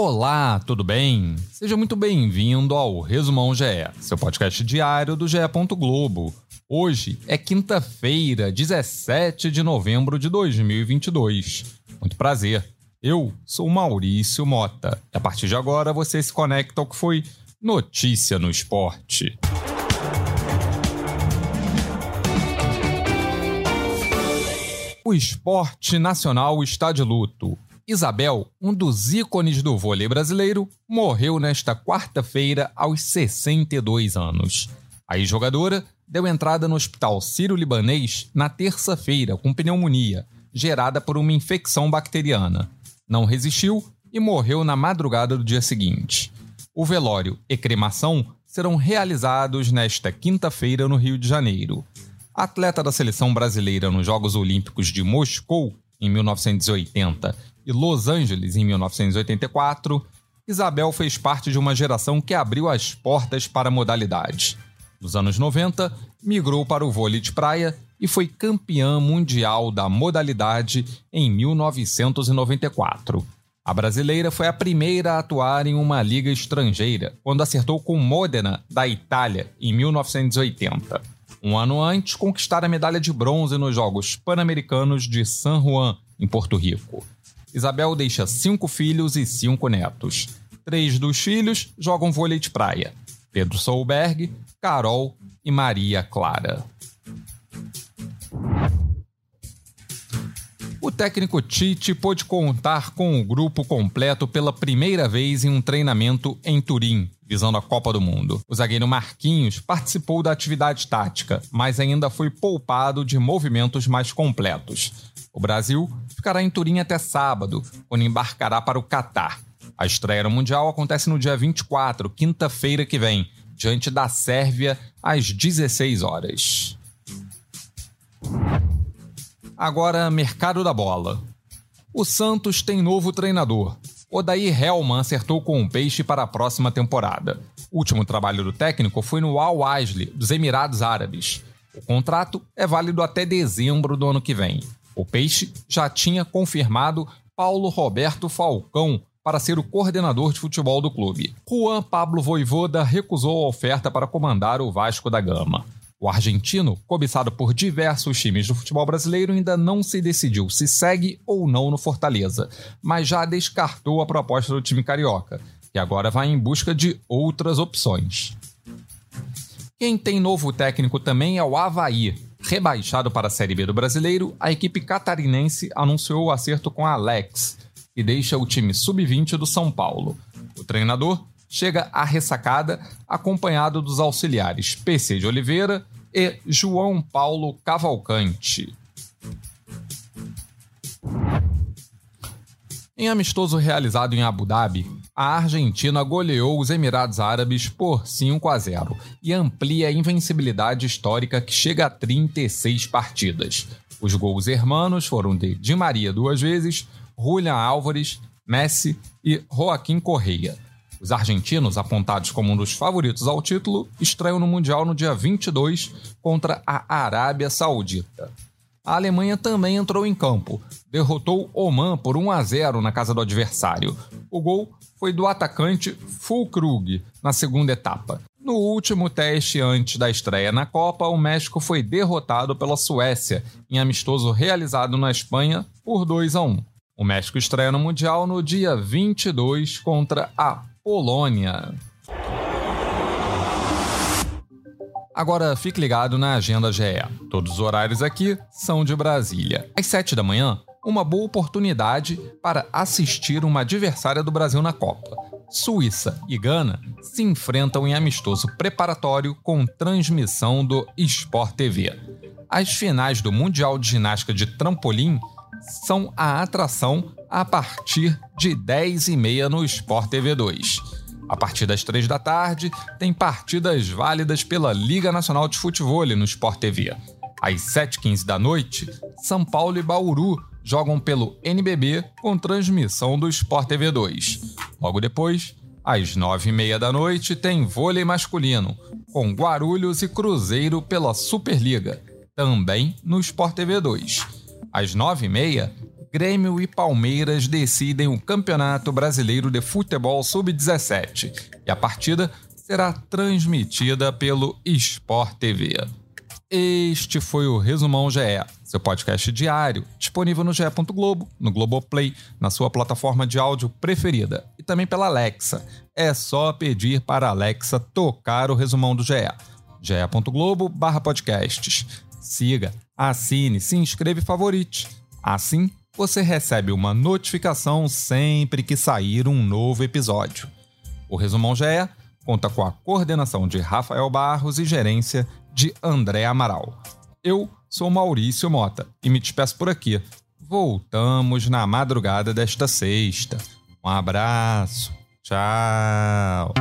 Olá, tudo bem? Seja muito bem-vindo ao Resumão GE, seu podcast diário do GE. Globo. Hoje é quinta-feira, 17 de novembro de 2022. Muito prazer. Eu sou Maurício Mota a partir de agora você se conecta ao que foi notícia no esporte. O esporte nacional está de luto. Isabel, um dos ícones do vôlei brasileiro, morreu nesta quarta-feira aos 62 anos. A ex-jogadora deu entrada no hospital sírio-libanês na terça-feira com pneumonia, gerada por uma infecção bacteriana. Não resistiu e morreu na madrugada do dia seguinte. O velório e cremação serão realizados nesta quinta-feira no Rio de Janeiro. Atleta da seleção brasileira nos Jogos Olímpicos de Moscou em 1980 e Los Angeles em 1984, Isabel fez parte de uma geração que abriu as portas para a modalidade. Nos anos 90, migrou para o vôlei de praia e foi campeã mundial da modalidade em 1994. A brasileira foi a primeira a atuar em uma liga estrangeira, quando acertou com Modena, da Itália, em 1980. Um ano antes, conquistar a medalha de bronze nos Jogos Pan-Americanos de San Juan, em Porto Rico. Isabel deixa cinco filhos e cinco netos. Três dos filhos jogam vôlei de praia: Pedro Solberg, Carol e Maria Clara. O técnico Tite pôde contar com o grupo completo pela primeira vez em um treinamento em Turim, visando a Copa do Mundo. O zagueiro Marquinhos participou da atividade tática, mas ainda foi poupado de movimentos mais completos. O Brasil ficará em Turim até sábado, quando embarcará para o Catar. A estreia no Mundial acontece no dia 24, quinta-feira que vem, diante da Sérvia, às 16 horas. Agora, mercado da bola. O Santos tem novo treinador. Odair Helman acertou com o peixe para a próxima temporada. O último trabalho do técnico foi no Al Wasli, dos Emirados Árabes. O contrato é válido até dezembro do ano que vem. O Peixe já tinha confirmado Paulo Roberto Falcão para ser o coordenador de futebol do clube. Juan Pablo Voivoda recusou a oferta para comandar o Vasco da Gama. O argentino, cobiçado por diversos times do futebol brasileiro, ainda não se decidiu se segue ou não no Fortaleza, mas já descartou a proposta do time carioca, que agora vai em busca de outras opções. Quem tem novo técnico também é o Havaí, Rebaixado para a Série B do Brasileiro, a equipe catarinense anunciou o acerto com a Alex, que deixa o time sub-20 do São Paulo. O treinador chega à ressacada acompanhado dos auxiliares PC de Oliveira e João Paulo Cavalcante. Em amistoso realizado em Abu Dhabi, a Argentina goleou os Emirados Árabes por 5 a 0 e amplia a invencibilidade histórica que chega a 36 partidas. Os gols hermanos foram de Di Maria duas vezes, Julian Álvares, Messi e Joaquim Correia. Os argentinos, apontados como um dos favoritos ao título, estreiam no Mundial no dia 22 contra a Arábia Saudita. A Alemanha também entrou em campo, derrotou Oman por 1 a 0 na casa do adversário. O gol foi do atacante Fulkrug na segunda etapa. No último teste antes da estreia na Copa, o México foi derrotado pela Suécia em amistoso realizado na Espanha por 2 a 1. O México estreia no Mundial no dia 22 contra a Polônia. Agora fique ligado na agenda GE. Todos os horários aqui são de Brasília. Às 7 da manhã, uma boa oportunidade para assistir uma adversária do Brasil na Copa. Suíça e Gana se enfrentam em amistoso preparatório com transmissão do Sport TV. As finais do Mundial de Ginástica de Trampolim são a atração a partir de 10h30 no Sport TV 2. A partir das 3 da tarde, tem partidas válidas pela Liga Nacional de Futebol no Sport TV. Às 7h15 da noite, São Paulo e Bauru jogam pelo NBB com transmissão do Sport TV 2. Logo depois, às 9h30 da noite, tem vôlei masculino, com Guarulhos e Cruzeiro pela Superliga, também no Sport TV 2. Às 9h30, Grêmio e Palmeiras decidem o Campeonato Brasileiro de Futebol Sub-17 e a partida será transmitida pelo Sport TV. Este foi o Resumão GE, seu podcast diário, disponível no GE. Globo, no Globoplay, na sua plataforma de áudio preferida e também pela Alexa. É só pedir para a Alexa tocar o resumão do GE. ge.globo podcasts. Siga, assine, se inscreva e favorite. Assim, você recebe uma notificação sempre que sair um novo episódio. O Resumão GE conta com a coordenação de Rafael Barros e gerência de André Amaral. Eu sou Maurício Mota e me despeço por aqui. Voltamos na madrugada desta sexta. Um abraço. Tchau.